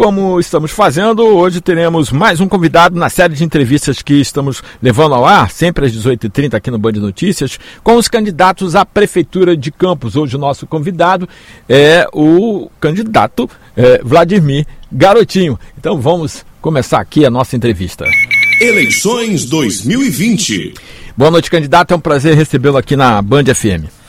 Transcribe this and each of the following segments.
como estamos fazendo, hoje teremos mais um convidado na série de entrevistas que estamos levando ao ar, sempre às 18h30 aqui no Band Notícias, com os candidatos à Prefeitura de Campos. Hoje o nosso convidado é o candidato é, Vladimir Garotinho. Então vamos começar aqui a nossa entrevista. Eleições 2020. Boa noite, candidato. É um prazer recebê-lo aqui na Band FM.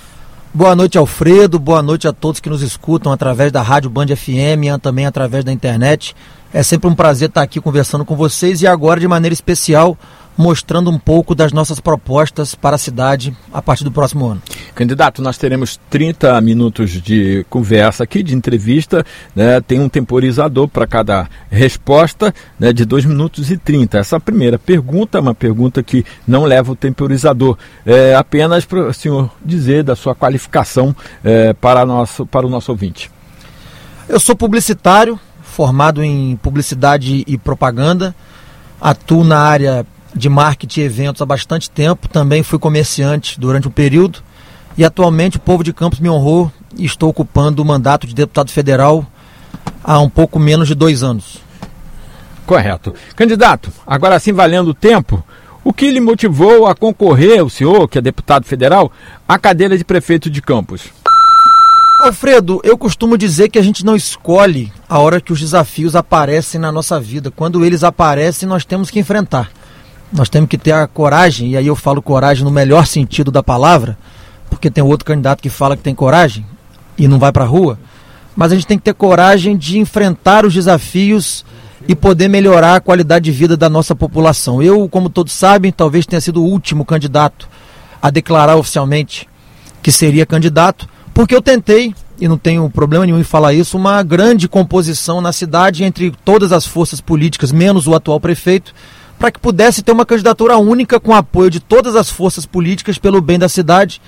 Boa noite, Alfredo. Boa noite a todos que nos escutam através da Rádio Band FM e também através da internet. É sempre um prazer estar aqui conversando com vocês e agora, de maneira especial, mostrando um pouco das nossas propostas para a cidade a partir do próximo ano. Candidato, nós teremos 30 minutos de conversa aqui, de entrevista, né? tem um temporizador para cada resposta né? de 2 minutos e 30. Essa primeira pergunta é uma pergunta que não leva o temporizador, é apenas para o senhor dizer da sua qualificação é, para, nosso, para o nosso ouvinte. Eu sou publicitário, formado em publicidade e propaganda, atuo na área de marketing e eventos há bastante tempo, também fui comerciante durante um período e atualmente o povo de Campos me honrou e estou ocupando o mandato de deputado federal há um pouco menos de dois anos. Correto. Candidato, agora sim valendo o tempo, o que lhe motivou a concorrer, o senhor, que é deputado federal, à cadeira de prefeito de Campos? Alfredo, eu costumo dizer que a gente não escolhe a hora que os desafios aparecem na nossa vida. Quando eles aparecem, nós temos que enfrentar. Nós temos que ter a coragem, e aí eu falo coragem no melhor sentido da palavra, porque tem outro candidato que fala que tem coragem e não vai para a rua, mas a gente tem que ter coragem de enfrentar os desafios e poder melhorar a qualidade de vida da nossa população. Eu, como todos sabem, talvez tenha sido o último candidato a declarar oficialmente que seria candidato, porque eu tentei, e não tenho problema nenhum em falar isso, uma grande composição na cidade entre todas as forças políticas, menos o atual prefeito, para que pudesse ter uma candidatura única com apoio de todas as forças políticas pelo bem da cidade.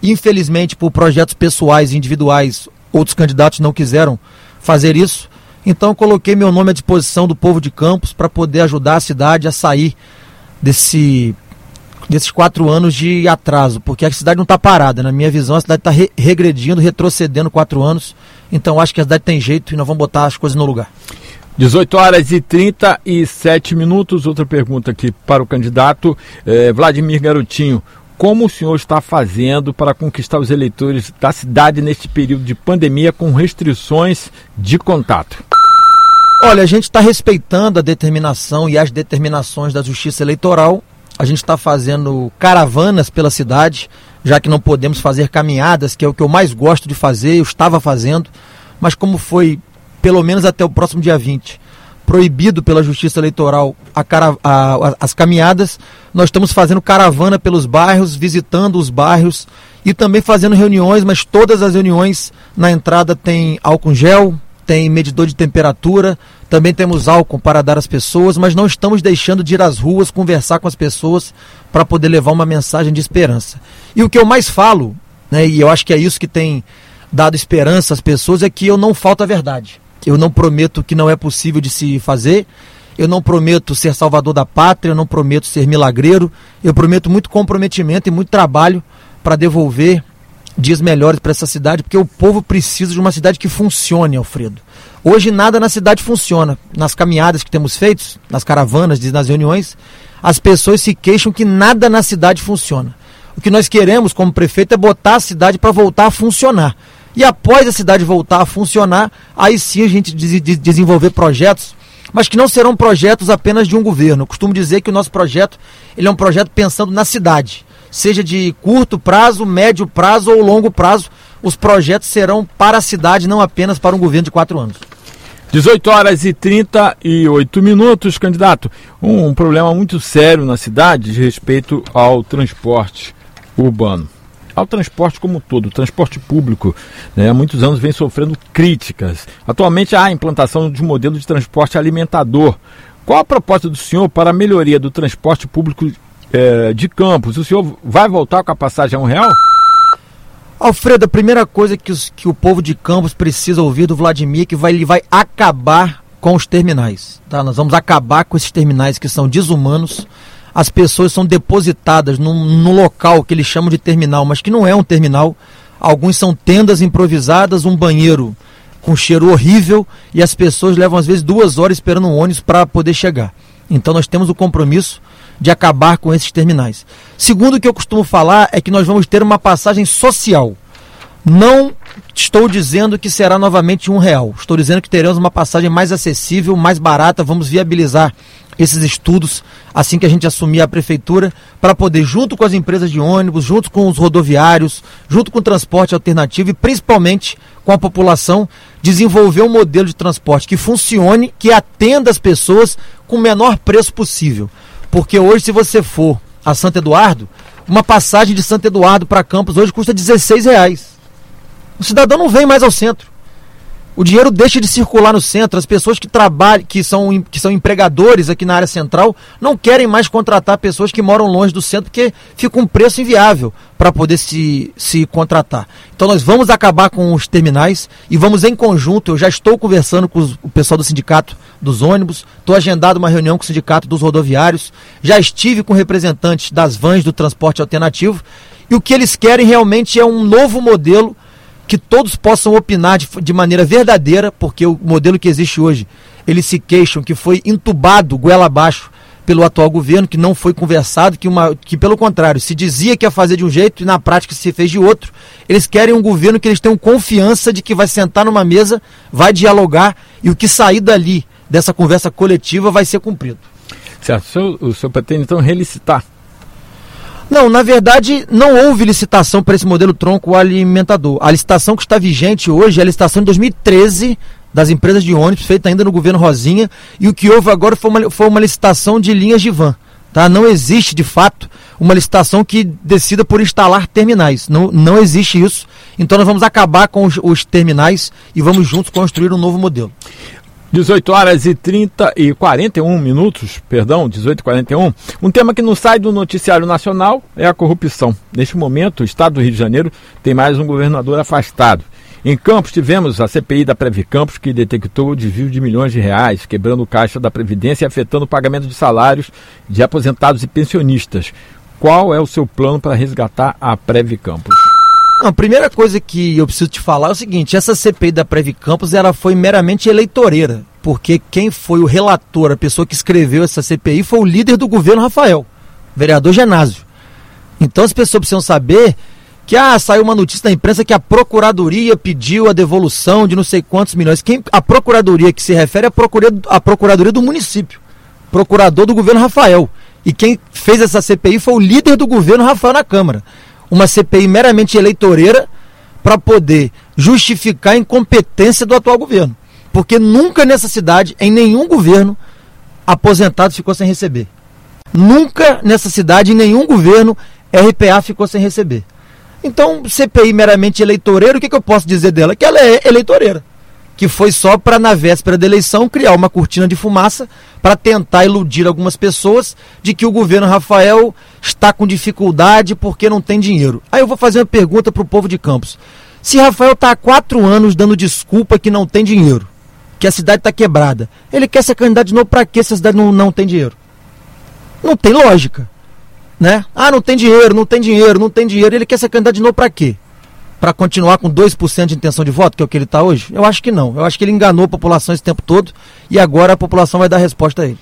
Infelizmente, por projetos pessoais e individuais, outros candidatos não quiseram fazer isso. Então, coloquei meu nome à disposição do povo de Campos para poder ajudar a cidade a sair desse, desses quatro anos de atraso, porque a cidade não está parada. Na minha visão, a cidade está re regredindo, retrocedendo quatro anos. Então, acho que a cidade tem jeito e nós vamos botar as coisas no lugar. 18 horas e 37 minutos. Outra pergunta aqui para o candidato eh, Vladimir Garotinho. Como o senhor está fazendo para conquistar os eleitores da cidade neste período de pandemia com restrições de contato? Olha, a gente está respeitando a determinação e as determinações da Justiça Eleitoral. A gente está fazendo caravanas pela cidade, já que não podemos fazer caminhadas, que é o que eu mais gosto de fazer, eu estava fazendo. Mas como foi pelo menos até o próximo dia 20, proibido pela Justiça Eleitoral a cara, a, a, as caminhadas. Nós estamos fazendo caravana pelos bairros, visitando os bairros e também fazendo reuniões, mas todas as reuniões na entrada tem álcool gel, tem medidor de temperatura, também temos álcool para dar às pessoas, mas não estamos deixando de ir às ruas conversar com as pessoas para poder levar uma mensagem de esperança. E o que eu mais falo, né, e eu acho que é isso que tem dado esperança às pessoas, é que eu não falta a verdade. Eu não prometo que não é possível de se fazer. Eu não prometo ser salvador da pátria, eu não prometo ser milagreiro. Eu prometo muito comprometimento e muito trabalho para devolver dias melhores para essa cidade, porque o povo precisa de uma cidade que funcione, Alfredo. Hoje nada na cidade funciona. Nas caminhadas que temos feitos, nas caravanas, nas reuniões, as pessoas se queixam que nada na cidade funciona. O que nós queremos como prefeito é botar a cidade para voltar a funcionar. E após a cidade voltar a funcionar, aí sim a gente desenvolver projetos, mas que não serão projetos apenas de um governo. Eu costumo dizer que o nosso projeto ele é um projeto pensando na cidade, seja de curto prazo, médio prazo ou longo prazo. Os projetos serão para a cidade, não apenas para um governo de quatro anos. 18 horas e 38 minutos, candidato. Um, um problema muito sério na cidade de respeito ao transporte urbano ao transporte como um todo, o transporte público, né, há muitos anos vem sofrendo críticas. Atualmente há a implantação de um modelo de transporte alimentador. Qual a proposta do senhor para a melhoria do transporte público é, de Campos? O senhor vai voltar com a passagem a um real? Alfredo, a primeira coisa que, os, que o povo de Campos precisa ouvir do Vladimir é que vai, ele vai acabar com os terminais. Tá? Nós vamos acabar com esses terminais que são desumanos, as pessoas são depositadas num, num local que eles chamam de terminal, mas que não é um terminal. Alguns são tendas improvisadas, um banheiro com cheiro horrível e as pessoas levam às vezes duas horas esperando um ônibus para poder chegar. Então nós temos o compromisso de acabar com esses terminais. Segundo o que eu costumo falar é que nós vamos ter uma passagem social. Não estou dizendo que será novamente um real. Estou dizendo que teremos uma passagem mais acessível, mais barata. Vamos viabilizar esses estudos assim que a gente assumir a prefeitura para poder, junto com as empresas de ônibus, junto com os rodoviários, junto com o transporte alternativo e principalmente com a população, desenvolver um modelo de transporte que funcione, que atenda as pessoas com o menor preço possível. Porque hoje, se você for a Santo Eduardo, uma passagem de Santo Eduardo para Campos hoje custa 16 reais. O cidadão não vem mais ao centro. O dinheiro deixa de circular no centro. As pessoas que trabalham, que são, que são empregadores aqui na área central, não querem mais contratar pessoas que moram longe do centro, porque fica um preço inviável para poder se, se contratar. Então nós vamos acabar com os terminais e vamos em conjunto. Eu já estou conversando com os, o pessoal do sindicato dos ônibus, estou agendado uma reunião com o sindicato dos rodoviários, já estive com representantes das vans do transporte alternativo. E o que eles querem realmente é um novo modelo que todos possam opinar de, de, maneira verdadeira, porque o modelo que existe hoje, eles se queixam que foi entubado goela abaixo pelo atual governo, que não foi conversado, que, uma, que pelo contrário, se dizia que ia fazer de um jeito e na prática se fez de outro. Eles querem um governo que eles tenham confiança de que vai sentar numa mesa, vai dialogar e o que sair dali dessa conversa coletiva vai ser cumprido. Certo. O senhor, o senhor pretende então relicitar não, na verdade, não houve licitação para esse modelo tronco alimentador. A licitação que está vigente hoje é a licitação de 2013 das empresas de ônibus, feita ainda no governo Rosinha, e o que houve agora foi uma, foi uma licitação de linhas de van. Tá? Não existe, de fato, uma licitação que decida por instalar terminais. Não, não existe isso. Então nós vamos acabar com os, os terminais e vamos juntos construir um novo modelo. 18 horas e 30 e 41 minutos, perdão, 18 e 41. Um tema que não sai do noticiário nacional é a corrupção. Neste momento, o estado do Rio de Janeiro tem mais um governador afastado. Em Campos, tivemos a CPI da Previcampos, que detectou o desvio de milhões de reais, quebrando o caixa da Previdência e afetando o pagamento de salários de aposentados e pensionistas. Qual é o seu plano para resgatar a Previcampos? A primeira coisa que eu preciso te falar é o seguinte: essa CPI da Previ Campos ela foi meramente eleitoreira, porque quem foi o relator, a pessoa que escreveu essa CPI, foi o líder do governo Rafael, vereador Genásio. Então as pessoas precisam saber que ah, saiu uma notícia da imprensa que a Procuradoria pediu a devolução de não sei quantos milhões. Quem, a Procuradoria que se refere é a Procuradoria, a Procuradoria do município, procurador do governo Rafael. E quem fez essa CPI foi o líder do governo Rafael na Câmara uma CPI meramente eleitoreira para poder justificar a incompetência do atual governo. Porque nunca nessa cidade, em nenhum governo, aposentado ficou sem receber. Nunca nessa cidade, em nenhum governo, RPA ficou sem receber. Então, CPI meramente eleitoreira, o que, que eu posso dizer dela? Que ela é eleitoreira que foi só para, na véspera da eleição, criar uma cortina de fumaça para tentar iludir algumas pessoas de que o governo Rafael está com dificuldade porque não tem dinheiro. Aí eu vou fazer uma pergunta para o povo de Campos. Se Rafael está há quatro anos dando desculpa que não tem dinheiro, que a cidade está quebrada, ele quer ser candidato de novo para quê se a cidade não, não tem dinheiro? Não tem lógica. Né? Ah, não tem dinheiro, não tem dinheiro, não tem dinheiro. Ele quer ser candidato de novo para quê? Para continuar com 2% de intenção de voto, que é o que ele está hoje? Eu acho que não. Eu acho que ele enganou a população esse tempo todo e agora a população vai dar resposta a ele.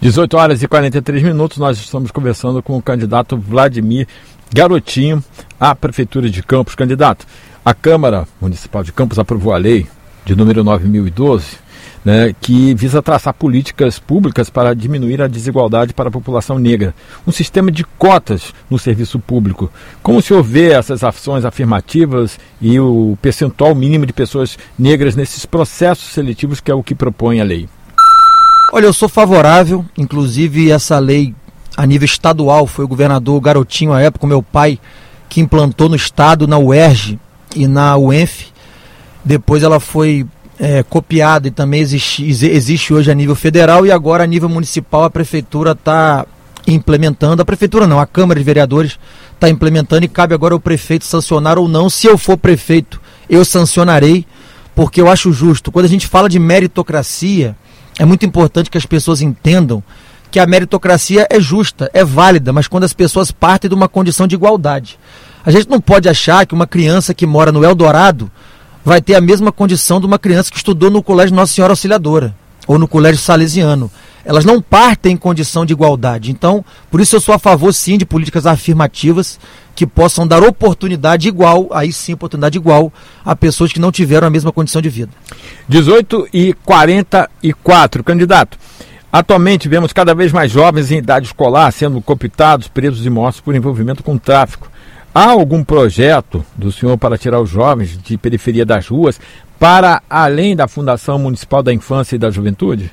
18 horas e 43 minutos, nós estamos conversando com o candidato Vladimir Garotinho à Prefeitura de Campos. Candidato, a Câmara Municipal de Campos aprovou a lei de número 9012 né, que visa traçar políticas públicas para diminuir a desigualdade para a população negra. Um sistema de cotas no serviço público. Como o senhor vê essas ações afirmativas e o percentual mínimo de pessoas negras nesses processos seletivos, que é o que propõe a lei? Olha, eu sou favorável, inclusive essa lei a nível estadual, foi o governador Garotinho à época, meu pai, que implantou no estado, na UERJ e na UENF. Depois ela foi é, copiado e também existe, existe hoje a nível federal e agora a nível municipal a prefeitura está implementando, a prefeitura não, a Câmara de Vereadores está implementando e cabe agora ao prefeito sancionar ou não. Se eu for prefeito, eu sancionarei, porque eu acho justo. Quando a gente fala de meritocracia, é muito importante que as pessoas entendam que a meritocracia é justa, é válida, mas quando as pessoas partem de uma condição de igualdade. A gente não pode achar que uma criança que mora no Eldorado vai ter a mesma condição de uma criança que estudou no Colégio Nossa Senhora Auxiliadora ou no Colégio Salesiano. Elas não partem em condição de igualdade. Então, por isso eu sou a favor sim de políticas afirmativas que possam dar oportunidade igual, aí sim, oportunidade igual a pessoas que não tiveram a mesma condição de vida. 18 e 44, candidato. Atualmente vemos cada vez mais jovens em idade escolar sendo cooptados, presos e mortos por envolvimento com tráfico. Há algum projeto do senhor para tirar os jovens de periferia das ruas para além da Fundação Municipal da Infância e da Juventude?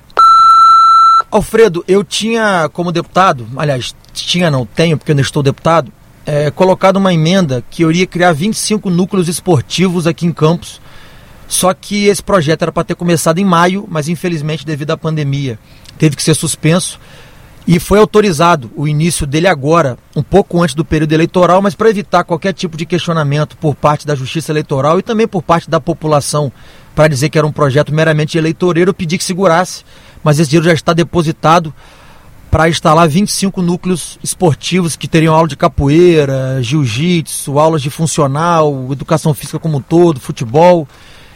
Alfredo, eu tinha como deputado, aliás, tinha não, tenho, porque eu não estou deputado, é, colocado uma emenda que eu iria criar 25 núcleos esportivos aqui em Campos. Só que esse projeto era para ter começado em maio, mas infelizmente, devido à pandemia, teve que ser suspenso e foi autorizado o início dele agora, um pouco antes do período eleitoral, mas para evitar qualquer tipo de questionamento por parte da Justiça Eleitoral e também por parte da população, para dizer que era um projeto meramente eleitoreiro, eu pedi que segurasse, mas esse dinheiro já está depositado para instalar 25 núcleos esportivos que teriam aula de capoeira, jiu-jitsu, aulas de funcional, educação física como um todo, futebol.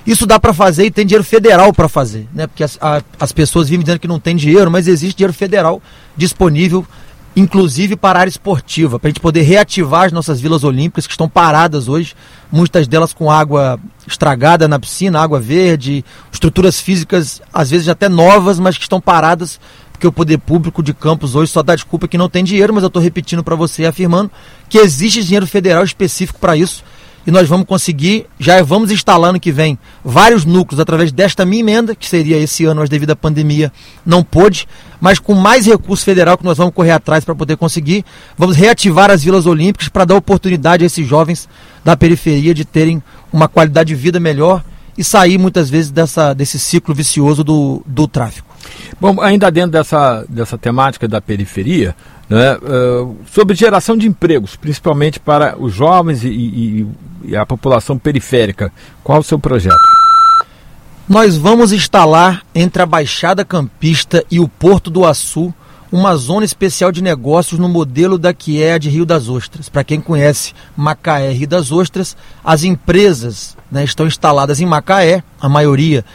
Isso dá para fazer e tem dinheiro federal para fazer, né? Porque as, a, as pessoas vivem dizendo que não tem dinheiro, mas existe dinheiro federal disponível, inclusive para a área esportiva, para a gente poder reativar as nossas vilas olímpicas que estão paradas hoje, muitas delas com água estragada na piscina, água verde, estruturas físicas às vezes até novas, mas que estão paradas porque o poder público de Campos hoje só dá desculpa que não tem dinheiro, mas eu estou repetindo para você, afirmando que existe dinheiro federal específico para isso e nós vamos conseguir, já vamos instalar no que vem vários núcleos através desta minha emenda, que seria esse ano, mas devido à pandemia não pôde, mas com mais recurso federal que nós vamos correr atrás para poder conseguir, vamos reativar as vilas olímpicas para dar oportunidade a esses jovens da periferia de terem uma qualidade de vida melhor e sair muitas vezes dessa, desse ciclo vicioso do, do tráfico. Bom, ainda dentro dessa, dessa temática da periferia, né, uh, sobre geração de empregos, principalmente para os jovens e, e, e a população periférica, qual o seu projeto? Nós vamos instalar entre a Baixada Campista e o Porto do Açu uma zona especial de negócios no modelo da que é a de Rio das Ostras. Para quem conhece Macaé Rio das Ostras, as empresas né, estão instaladas em Macaé, a maioria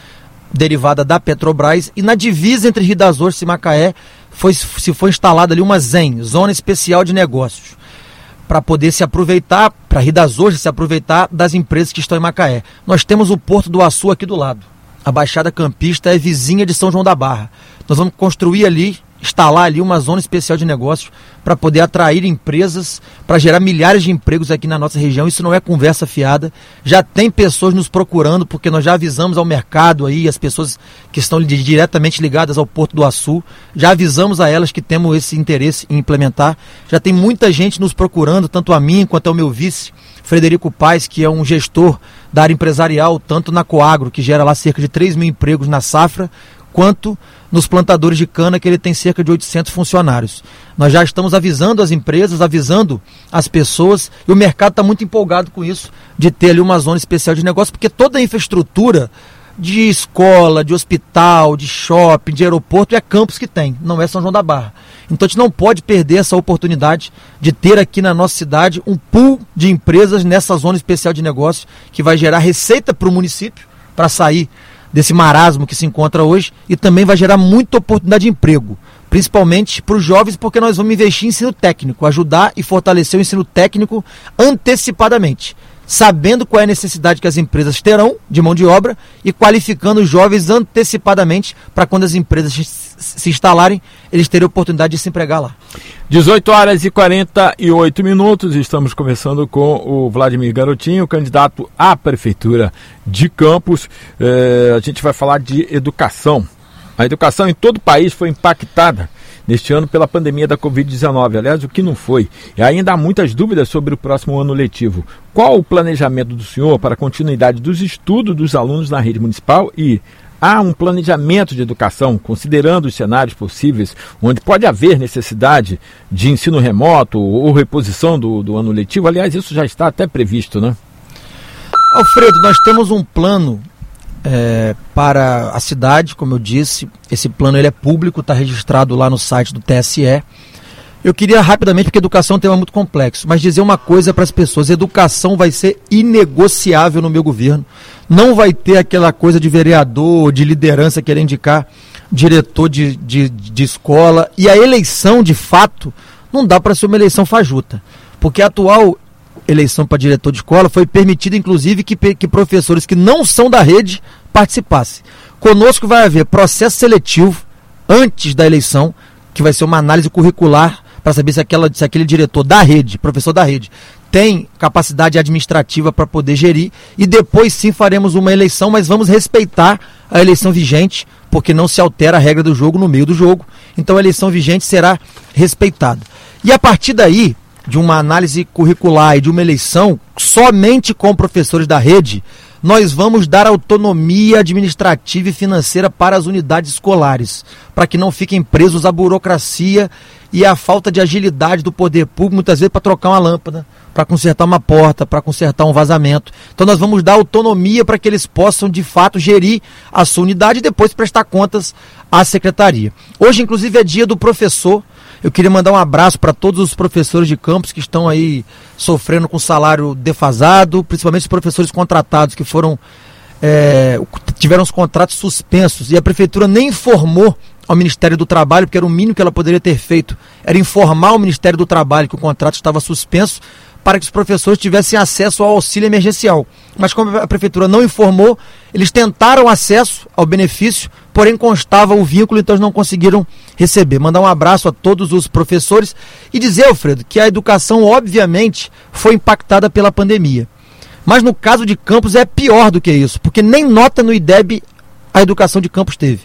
derivada da Petrobras, e na divisa entre Rio das Ostras e Macaé foi, se foi instalada ali uma ZEN, Zona Especial de Negócios, para poder se aproveitar, para Rio das Ostras se aproveitar das empresas que estão em Macaé. Nós temos o Porto do Açu aqui do lado. A Baixada Campista é vizinha de São João da Barra. Nós vamos construir ali instalar ali uma zona especial de negócios para poder atrair empresas, para gerar milhares de empregos aqui na nossa região. Isso não é conversa fiada. Já tem pessoas nos procurando, porque nós já avisamos ao mercado aí, as pessoas que estão diretamente ligadas ao Porto do Açu, já avisamos a elas que temos esse interesse em implementar. Já tem muita gente nos procurando, tanto a mim quanto ao meu vice, Frederico Paes, que é um gestor da área empresarial, tanto na Coagro, que gera lá cerca de 3 mil empregos na safra, quanto nos plantadores de cana, que ele tem cerca de 800 funcionários. Nós já estamos avisando as empresas, avisando as pessoas, e o mercado está muito empolgado com isso, de ter ali uma zona especial de negócio, porque toda a infraestrutura de escola, de hospital, de shopping, de aeroporto é campus que tem, não é São João da Barra. Então a gente não pode perder essa oportunidade de ter aqui na nossa cidade um pool de empresas nessa zona especial de negócio que vai gerar receita para o município para sair desse marasmo que se encontra hoje e também vai gerar muita oportunidade de emprego, principalmente para os jovens, porque nós vamos investir em ensino técnico, ajudar e fortalecer o ensino técnico antecipadamente sabendo qual é a necessidade que as empresas terão de mão de obra e qualificando os jovens antecipadamente para quando as empresas se instalarem, eles terem oportunidade de se empregar lá. 18 horas e 48 minutos, estamos começando com o Vladimir Garotinho, candidato à Prefeitura de Campos. É, a gente vai falar de educação. A educação em todo o país foi impactada neste ano pela pandemia da Covid-19. Aliás, o que não foi. E ainda há muitas dúvidas sobre o próximo ano letivo. Qual o planejamento do senhor para a continuidade dos estudos dos alunos na rede municipal e há um planejamento de educação, considerando os cenários possíveis, onde pode haver necessidade de ensino remoto ou reposição do, do ano letivo? Aliás, isso já está até previsto, né? Alfredo, nós temos um plano é, para a cidade, como eu disse. Esse plano ele é público, está registrado lá no site do TSE. Eu queria rapidamente, porque educação é um tema muito complexo, mas dizer uma coisa para as pessoas: educação vai ser inegociável no meu governo. Não vai ter aquela coisa de vereador, de liderança querer indicar diretor de, de, de escola. E a eleição, de fato, não dá para ser uma eleição fajuta. Porque a atual eleição para diretor de escola foi permitida, inclusive, que, que professores que não são da rede participassem. Conosco vai haver processo seletivo antes da eleição, que vai ser uma análise curricular para saber se, aquela, se aquele diretor da rede, professor da rede, tem capacidade administrativa para poder gerir. E depois sim faremos uma eleição, mas vamos respeitar a eleição vigente, porque não se altera a regra do jogo no meio do jogo. Então a eleição vigente será respeitada. E a partir daí, de uma análise curricular e de uma eleição somente com professores da rede, nós vamos dar autonomia administrativa e financeira para as unidades escolares, para que não fiquem presos à burocracia e à falta de agilidade do poder público, muitas vezes para trocar uma lâmpada, para consertar uma porta, para consertar um vazamento. Então nós vamos dar autonomia para que eles possam de fato gerir a sua unidade e depois prestar contas à secretaria. Hoje, inclusive, é dia do professor. Eu queria mandar um abraço para todos os professores de campus que estão aí sofrendo com salário defasado, principalmente os professores contratados que foram é, tiveram os contratos suspensos e a prefeitura nem informou ao Ministério do Trabalho, porque era o mínimo que ela poderia ter feito, era informar o Ministério do Trabalho que o contrato estava suspenso para que os professores tivessem acesso ao auxílio emergencial. Mas como a prefeitura não informou, eles tentaram acesso ao benefício, porém constava o vínculo, então eles não conseguiram receber. Mandar um abraço a todos os professores e dizer, Alfredo, que a educação obviamente foi impactada pela pandemia. Mas no caso de Campos é pior do que isso, porque nem nota no IDEB a educação de Campos teve.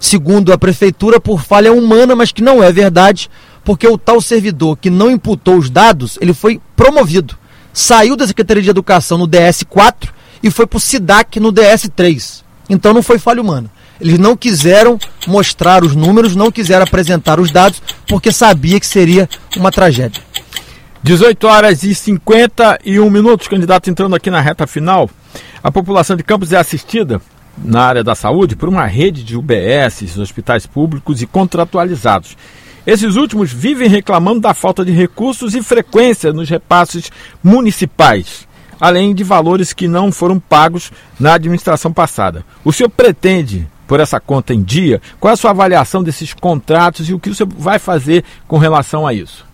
Segundo a prefeitura, por falha humana, mas que não é verdade, porque o tal servidor que não imputou os dados, ele foi promovido. Saiu da Secretaria de Educação no DS4 e foi para o SIDAC no DS3. Então não foi falha humana. Eles não quiseram mostrar os números, não quiseram apresentar os dados, porque sabia que seria uma tragédia. 18 horas e 51 minutos, candidato entrando aqui na reta final. A população de Campos é assistida na área da saúde por uma rede de UBS, hospitais públicos e contratualizados. Esses últimos vivem reclamando da falta de recursos e frequência nos repasses municipais, além de valores que não foram pagos na administração passada. O senhor pretende por essa conta em dia? Qual é a sua avaliação desses contratos e o que você vai fazer com relação a isso?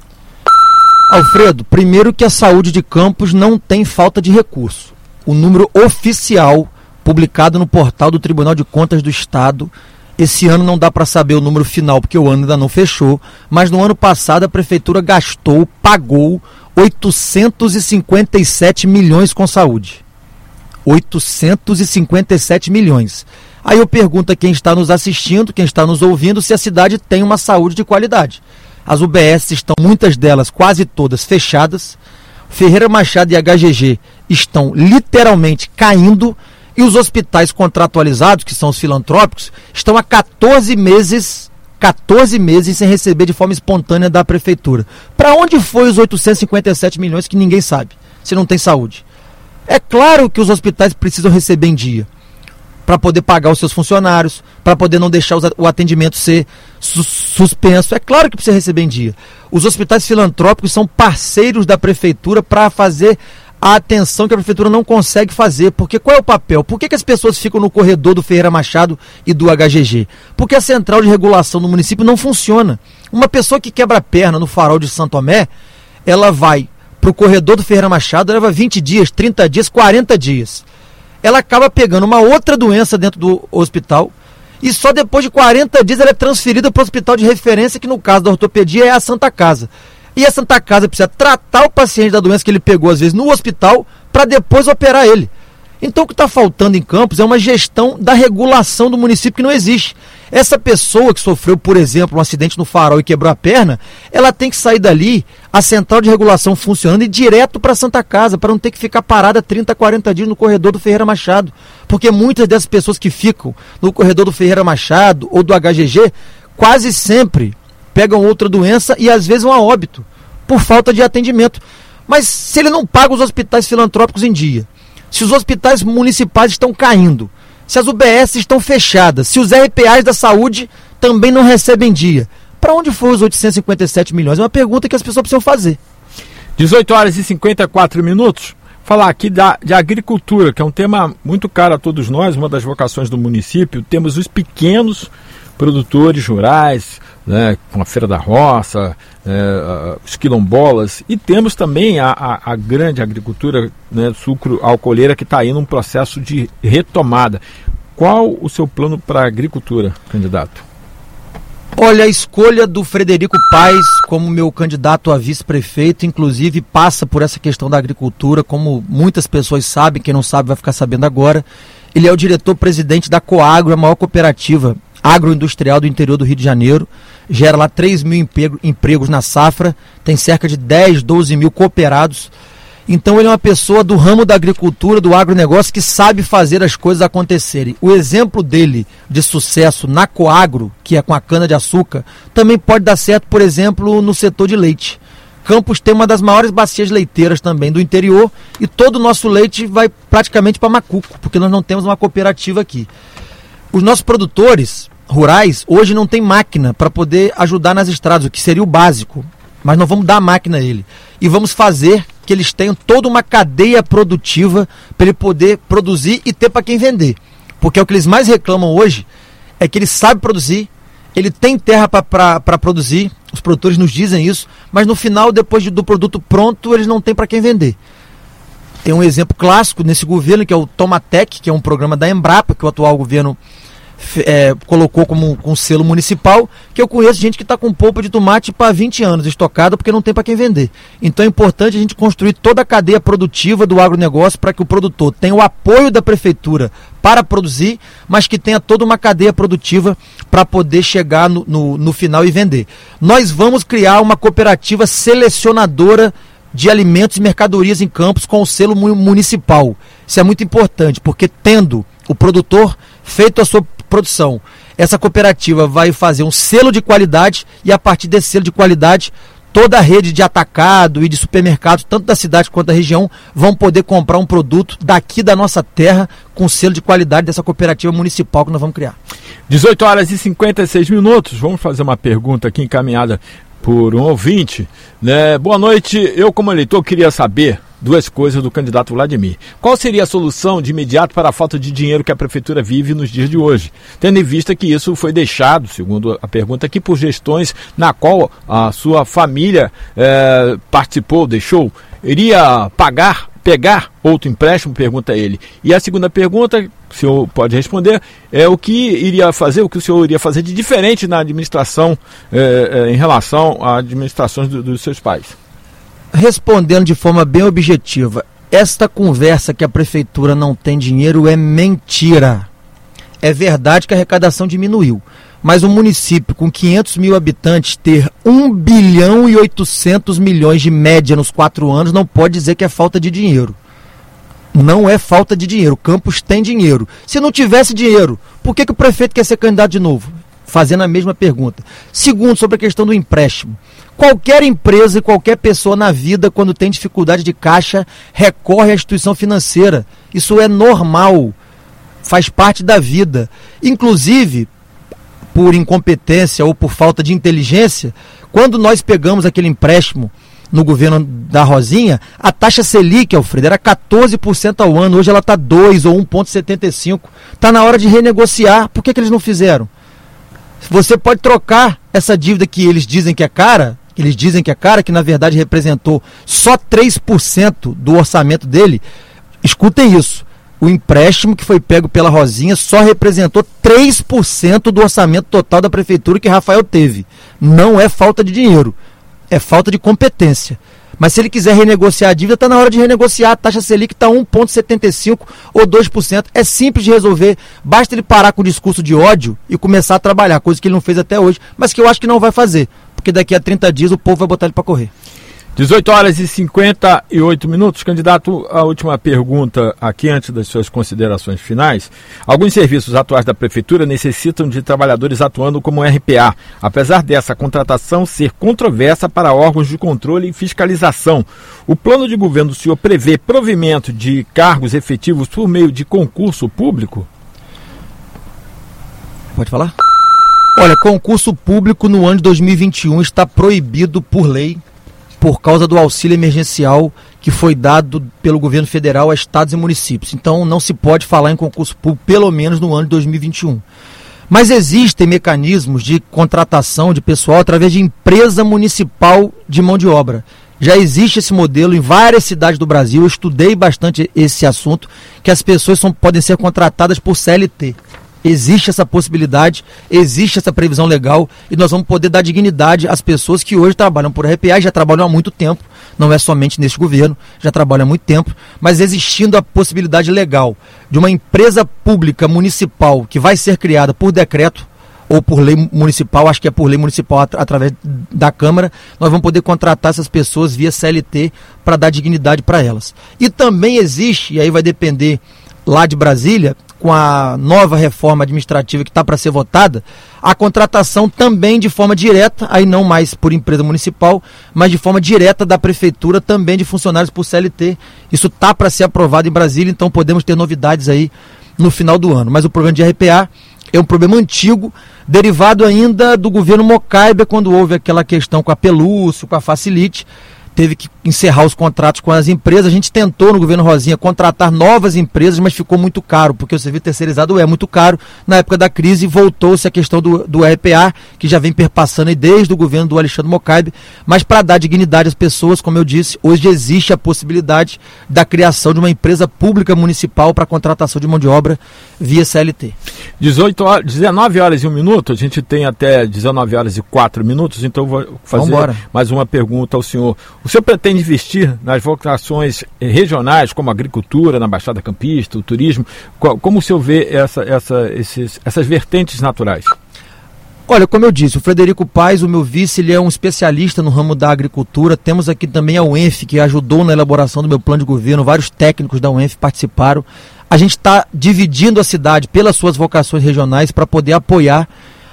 Alfredo, primeiro que a saúde de Campos não tem falta de recurso. O número oficial publicado no portal do Tribunal de Contas do Estado esse ano não dá para saber o número final, porque o ano ainda não fechou, mas no ano passado a prefeitura gastou, pagou 857 milhões com saúde. 857 milhões. Aí eu pergunto a quem está nos assistindo, quem está nos ouvindo, se a cidade tem uma saúde de qualidade. As UBS estão, muitas delas, quase todas, fechadas. Ferreira Machado e HGG estão literalmente caindo e os hospitais contratualizados, que são os filantrópicos, estão há 14 meses 14 meses sem receber de forma espontânea da prefeitura. Para onde foi os 857 milhões que ninguém sabe, se não tem saúde? É claro que os hospitais precisam receber em dia para poder pagar os seus funcionários, para poder não deixar o atendimento ser su suspenso. É claro que precisa receber em dia. Os hospitais filantrópicos são parceiros da prefeitura para fazer a atenção que a prefeitura não consegue fazer. Porque qual é o papel? Por que, que as pessoas ficam no corredor do Ferreira Machado e do HGG? Porque a central de regulação do município não funciona. Uma pessoa que quebra a perna no farol de Santo Tomé, ela vai para o corredor do Ferreira Machado, leva 20 dias, 30 dias, 40 dias. Ela acaba pegando uma outra doença dentro do hospital e só depois de 40 dias ela é transferida para o hospital de referência, que no caso da ortopedia é a Santa Casa. E a Santa Casa precisa tratar o paciente da doença que ele pegou, às vezes, no hospital, para depois operar ele. Então o que está faltando em Campos é uma gestão da regulação do município que não existe. Essa pessoa que sofreu, por exemplo, um acidente no farol e quebrou a perna, ela tem que sair dali, a central de regulação funcionando e direto para Santa Casa, para não ter que ficar parada 30, 40 dias no corredor do Ferreira Machado. Porque muitas dessas pessoas que ficam no corredor do Ferreira Machado ou do HGG, quase sempre pegam outra doença e às vezes vão a óbito por falta de atendimento. Mas se ele não paga os hospitais filantrópicos em dia, se os hospitais municipais estão caindo, se as UBS estão fechadas, se os RPAs da saúde também não recebem dia, Para onde foram os 857 milhões? É uma pergunta que as pessoas precisam fazer. 18 horas e 54 minutos. Falar aqui da, de agricultura, que é um tema muito caro a todos nós, uma das vocações do município. Temos os pequenos produtores rurais, né, com a Feira da Roça, é, os quilombolas, e temos também a, a, a grande agricultura né, sucro alcooleira que está aí num processo de retomada. Qual o seu plano para a agricultura, candidato? Olha, a escolha do Frederico Paes como meu candidato a vice-prefeito, inclusive, passa por essa questão da agricultura, como muitas pessoas sabem, quem não sabe vai ficar sabendo agora. Ele é o diretor-presidente da Coagro, a maior cooperativa agroindustrial do interior do Rio de Janeiro. Gera lá 3 mil empregos na safra, tem cerca de 10, 12 mil cooperados. Então ele é uma pessoa do ramo da agricultura, do agronegócio, que sabe fazer as coisas acontecerem. O exemplo dele de sucesso na Coagro, que é com a cana-de-açúcar, também pode dar certo, por exemplo, no setor de leite. Campos tem uma das maiores bacias leiteiras também do interior e todo o nosso leite vai praticamente para Macuco, porque nós não temos uma cooperativa aqui. Os nossos produtores rurais hoje não têm máquina para poder ajudar nas estradas, o que seria o básico. Mas nós vamos dar máquina a ele. E vamos fazer que eles tenham toda uma cadeia produtiva para ele poder produzir e ter para quem vender. Porque é o que eles mais reclamam hoje é que ele sabe produzir, ele tem terra para produzir, os produtores nos dizem isso, mas no final, depois do produto pronto, eles não têm para quem vender. Tem um exemplo clássico nesse governo, que é o Tomatec, que é um programa da Embrapa, que o atual governo é, colocou como um selo municipal, que eu conheço gente que está com polpa de tomate para 20 anos estocada porque não tem para quem vender. Então é importante a gente construir toda a cadeia produtiva do agronegócio para que o produtor tenha o apoio da prefeitura para produzir, mas que tenha toda uma cadeia produtiva para poder chegar no, no, no final e vender. Nós vamos criar uma cooperativa selecionadora de alimentos e mercadorias em campos com o selo municipal. Isso é muito importante, porque tendo o produtor feito a sua produção. Essa cooperativa vai fazer um selo de qualidade e a partir desse selo de qualidade toda a rede de atacado e de supermercados, tanto da cidade quanto da região, vão poder comprar um produto daqui da nossa terra com selo de qualidade dessa cooperativa municipal que nós vamos criar. 18 horas e 56 minutos. Vamos fazer uma pergunta aqui encaminhada por um ouvinte. Né? Boa noite. Eu, como eleitor, queria saber duas coisas do candidato Vladimir. Qual seria a solução de imediato para a falta de dinheiro que a prefeitura vive nos dias de hoje? Tendo em vista que isso foi deixado, segundo a pergunta aqui, por gestões na qual a sua família é, participou, deixou. Iria pagar, pegar outro empréstimo? Pergunta ele. E a segunda pergunta, o senhor pode responder, é o que iria fazer, o que o senhor iria fazer de diferente na administração é, é, em relação à administração do, dos seus pais? respondendo de forma bem objetiva, esta conversa que a prefeitura não tem dinheiro é mentira. É verdade que a arrecadação diminuiu, mas um município com 500 mil habitantes ter 1 bilhão e 800 milhões de média nos quatro anos não pode dizer que é falta de dinheiro. Não é falta de dinheiro. Campos tem dinheiro. Se não tivesse dinheiro, por que, que o prefeito quer ser candidato de novo? Fazendo a mesma pergunta. Segundo, sobre a questão do empréstimo. Qualquer empresa e qualquer pessoa na vida, quando tem dificuldade de caixa, recorre à instituição financeira. Isso é normal, faz parte da vida. Inclusive, por incompetência ou por falta de inteligência, quando nós pegamos aquele empréstimo no governo da Rosinha, a taxa Selic, Alfredo, era 14% ao ano, hoje ela está 2 ou 1,75. Está na hora de renegociar. Por que, que eles não fizeram? Você pode trocar essa dívida que eles dizem que é cara que eles dizem que é cara, que na verdade representou só 3% do orçamento dele, escutem isso. O empréstimo que foi pego pela Rosinha só representou 3% do orçamento total da prefeitura que Rafael teve. Não é falta de dinheiro, é falta de competência. Mas se ele quiser renegociar a dívida, está na hora de renegociar. A taxa Selic está 1,75% ou 2%. É simples de resolver. Basta ele parar com o discurso de ódio e começar a trabalhar, coisa que ele não fez até hoje, mas que eu acho que não vai fazer porque daqui a 30 dias o povo vai botar ele para correr. 18 horas e 58 minutos. Candidato, a última pergunta aqui antes das suas considerações finais. Alguns serviços atuais da Prefeitura necessitam de trabalhadores atuando como RPA, apesar dessa contratação ser controversa para órgãos de controle e fiscalização. O plano de governo do senhor prevê provimento de cargos efetivos por meio de concurso público? Pode falar? Olha, concurso público no ano de 2021 está proibido por lei por causa do auxílio emergencial que foi dado pelo governo federal a estados e municípios. Então não se pode falar em concurso público pelo menos no ano de 2021. Mas existem mecanismos de contratação de pessoal através de empresa municipal de mão de obra. Já existe esse modelo em várias cidades do Brasil. Eu estudei bastante esse assunto, que as pessoas são, podem ser contratadas por CLT. Existe essa possibilidade, existe essa previsão legal e nós vamos poder dar dignidade às pessoas que hoje trabalham por RPA e já trabalham há muito tempo, não é somente neste governo, já trabalham há muito tempo, mas existindo a possibilidade legal de uma empresa pública municipal que vai ser criada por decreto ou por lei municipal, acho que é por lei municipal at através da Câmara, nós vamos poder contratar essas pessoas via CLT para dar dignidade para elas. E também existe, e aí vai depender lá de Brasília, com a nova reforma administrativa que está para ser votada, a contratação também de forma direta, aí não mais por empresa municipal, mas de forma direta da prefeitura também de funcionários por CLT. Isso está para ser aprovado em Brasília, então podemos ter novidades aí no final do ano. Mas o problema de RPA é um problema antigo, derivado ainda do governo Mocaibe, quando houve aquela questão com a Pelúcio, com a Facilite, teve que encerrar os contratos com as empresas. A gente tentou no governo Rosinha contratar novas empresas, mas ficou muito caro, porque o serviço terceirizado é muito caro. Na época da crise, voltou-se a questão do, do RPA, que já vem perpassando desde o governo do Alexandre Mocaibe. Mas para dar dignidade às pessoas, como eu disse, hoje existe a possibilidade da criação de uma empresa pública municipal para contratação de mão de obra via CLT. 18 horas, 19 horas e um minuto, a gente tem até 19 horas e 4 minutos, então vou fazer Vambora. mais uma pergunta ao senhor. O senhor pretende investir nas vocações regionais, como a agricultura, na Baixada Campista, o turismo? Como o senhor vê essa, essa, esses, essas vertentes naturais? Olha, como eu disse, o Frederico Paes, o meu vice, ele é um especialista no ramo da agricultura. Temos aqui também a UENF, que ajudou na elaboração do meu plano de governo. Vários técnicos da UENF participaram. A gente está dividindo a cidade pelas suas vocações regionais para poder apoiar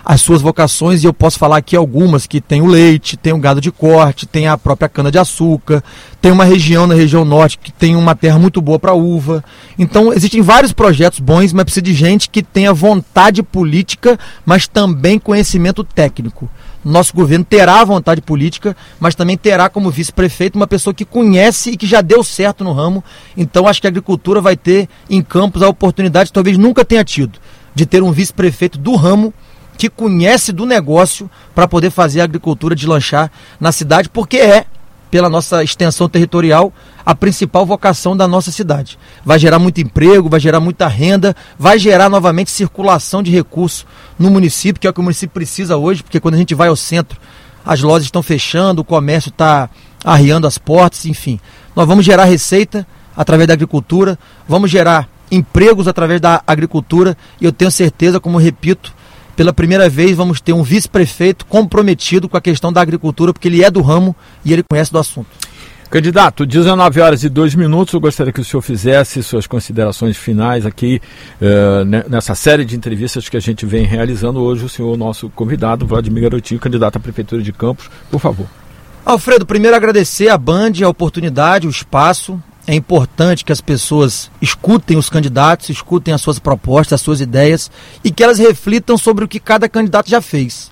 as suas vocações, e eu posso falar aqui algumas, que tem o leite, tem o gado de corte, tem a própria cana-de-açúcar, tem uma região na região norte que tem uma terra muito boa para uva. Então, existem vários projetos bons, mas precisa de gente que tenha vontade política, mas também conhecimento técnico. Nosso governo terá vontade política, mas também terá como vice-prefeito uma pessoa que conhece e que já deu certo no ramo. Então, acho que a agricultura vai ter em Campos a oportunidade, talvez nunca tenha tido, de ter um vice-prefeito do ramo que conhece do negócio para poder fazer a agricultura deslanchar na cidade, porque é, pela nossa extensão territorial, a principal vocação da nossa cidade. Vai gerar muito emprego, vai gerar muita renda, vai gerar novamente circulação de recursos no município, que é o que o município precisa hoje, porque quando a gente vai ao centro, as lojas estão fechando, o comércio está arriando as portas, enfim. Nós vamos gerar receita através da agricultura, vamos gerar empregos através da agricultura e eu tenho certeza, como repito, pela primeira vez vamos ter um vice-prefeito comprometido com a questão da agricultura, porque ele é do ramo e ele conhece do assunto. Candidato, 19 horas e 2 minutos, eu gostaria que o senhor fizesse suas considerações finais aqui uh, nessa série de entrevistas que a gente vem realizando hoje. O senhor, nosso convidado, Vladimir Garotinho, candidato à Prefeitura de Campos, por favor. Alfredo, primeiro agradecer à Band a oportunidade, o espaço é importante que as pessoas escutem os candidatos, escutem as suas propostas, as suas ideias e que elas reflitam sobre o que cada candidato já fez.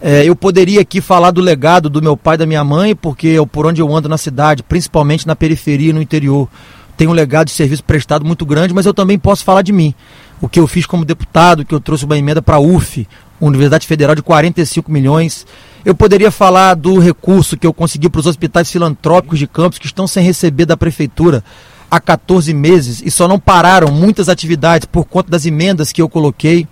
É, eu poderia aqui falar do legado do meu pai e da minha mãe, porque eu, por onde eu ando na cidade, principalmente na periferia e no interior, tenho um legado de serviço prestado muito grande, mas eu também posso falar de mim. O que eu fiz como deputado, que eu trouxe uma emenda para a UF, Universidade Federal de 45 milhões. Eu poderia falar do recurso que eu consegui para os hospitais filantrópicos de Campos que estão sem receber da prefeitura há 14 meses e só não pararam muitas atividades por conta das emendas que eu coloquei.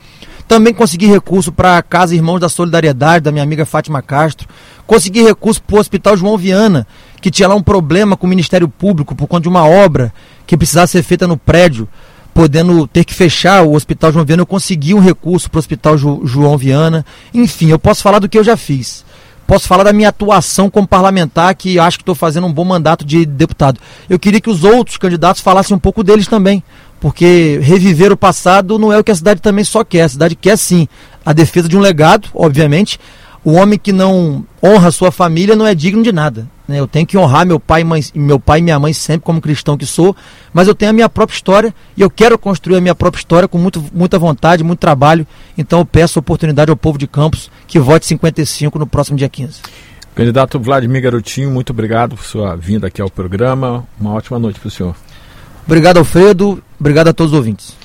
Também consegui recurso para a Casa Irmãos da Solidariedade, da minha amiga Fátima Castro. Consegui recurso para o Hospital João Viana, que tinha lá um problema com o Ministério Público por conta de uma obra que precisava ser feita no prédio podendo ter que fechar o Hospital João Viana, eu consegui um recurso para o Hospital Ju, João Viana. Enfim, eu posso falar do que eu já fiz. Posso falar da minha atuação como parlamentar, que acho que estou fazendo um bom mandato de deputado. Eu queria que os outros candidatos falassem um pouco deles também, porque reviver o passado não é o que a cidade também só quer. A cidade quer sim a defesa de um legado, obviamente, o homem que não honra sua família não é digno de nada. Né? Eu tenho que honrar meu pai, mãe, meu pai e minha mãe sempre como cristão que sou, mas eu tenho a minha própria história e eu quero construir a minha própria história com muito, muita vontade, muito trabalho. Então eu peço oportunidade ao povo de Campos que vote 55 no próximo dia 15. Candidato Vladimir Garotinho, muito obrigado por sua vinda aqui ao programa. Uma ótima noite para o senhor. Obrigado, Alfredo. Obrigado a todos os ouvintes.